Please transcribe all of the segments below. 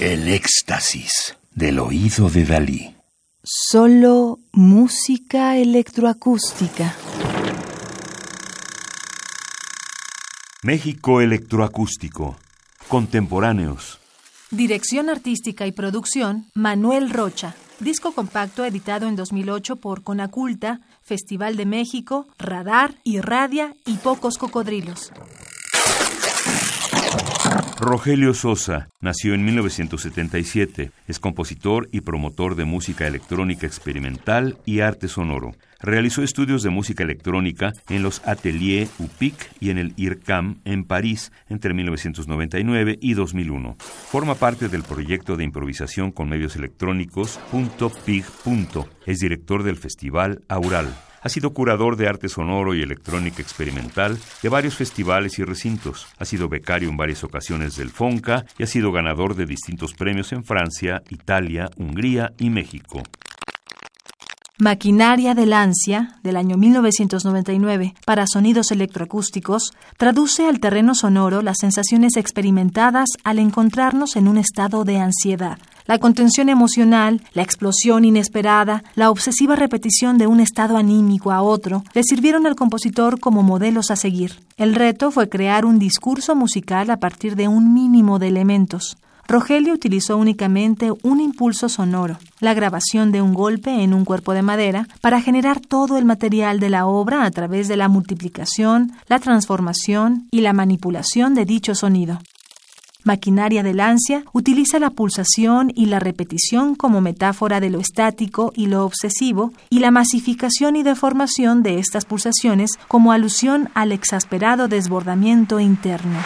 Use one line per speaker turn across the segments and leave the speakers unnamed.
El éxtasis del oído de Dalí.
Solo música electroacústica.
México Electroacústico. Contemporáneos.
Dirección artística y producción, Manuel Rocha. Disco compacto editado en 2008 por Conaculta, Festival de México, Radar, Irradia y Pocos Cocodrilos.
Rogelio Sosa nació en 1977. Es compositor y promotor de música electrónica experimental y arte sonoro. Realizó estudios de música electrónica en los Ateliers UPIC y en el IRCAM en París entre 1999 y 2001. Forma parte del proyecto de improvisación con medios electrónicos .pig. Es director del festival Aural. Ha sido curador de arte sonoro y electrónica experimental de varios festivales y recintos. Ha sido becario en varias ocasiones del FONCA y ha sido ganador de distintos premios en Francia, Italia, Hungría y México.
Maquinaria del Ansia, del año 1999, para sonidos electroacústicos, traduce al terreno sonoro las sensaciones experimentadas al encontrarnos en un estado de ansiedad. La contención emocional, la explosión inesperada, la obsesiva repetición de un estado anímico a otro, le sirvieron al compositor como modelos a seguir. El reto fue crear un discurso musical a partir de un mínimo de elementos. Rogelio utilizó únicamente un impulso sonoro, la grabación de un golpe en un cuerpo de madera, para generar todo el material de la obra a través de la multiplicación, la transformación y la manipulación de dicho sonido. Maquinaria del ansia utiliza la pulsación y la repetición como metáfora de lo estático y lo obsesivo, y la masificación y deformación de estas pulsaciones como alusión al exasperado desbordamiento interno.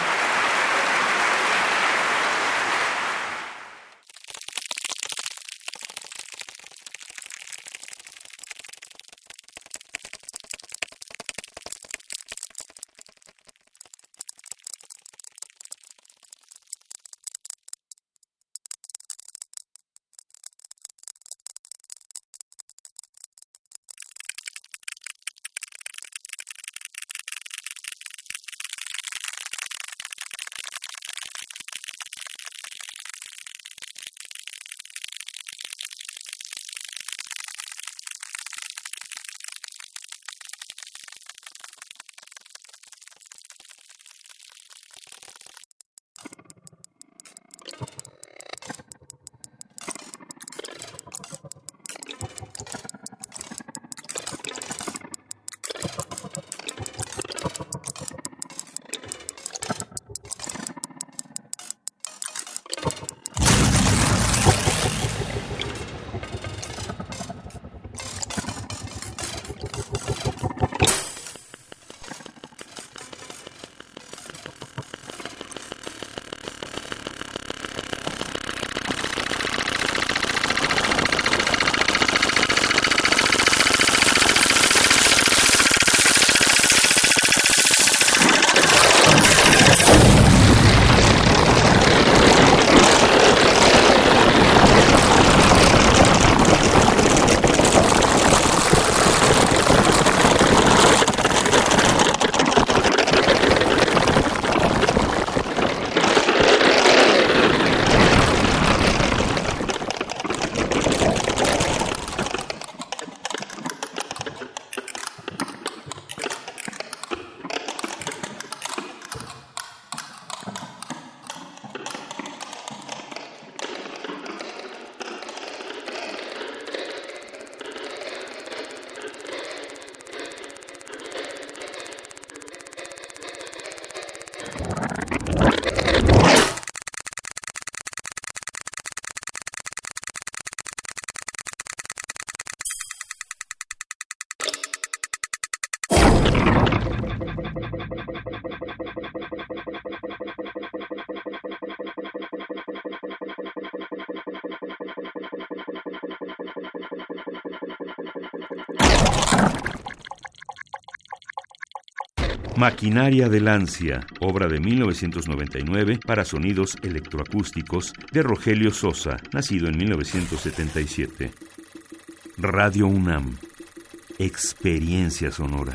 Maquinaria del Ansia, obra de 1999 para sonidos electroacústicos de Rogelio Sosa, nacido en 1977. Radio UNAM. Experiencia sonora.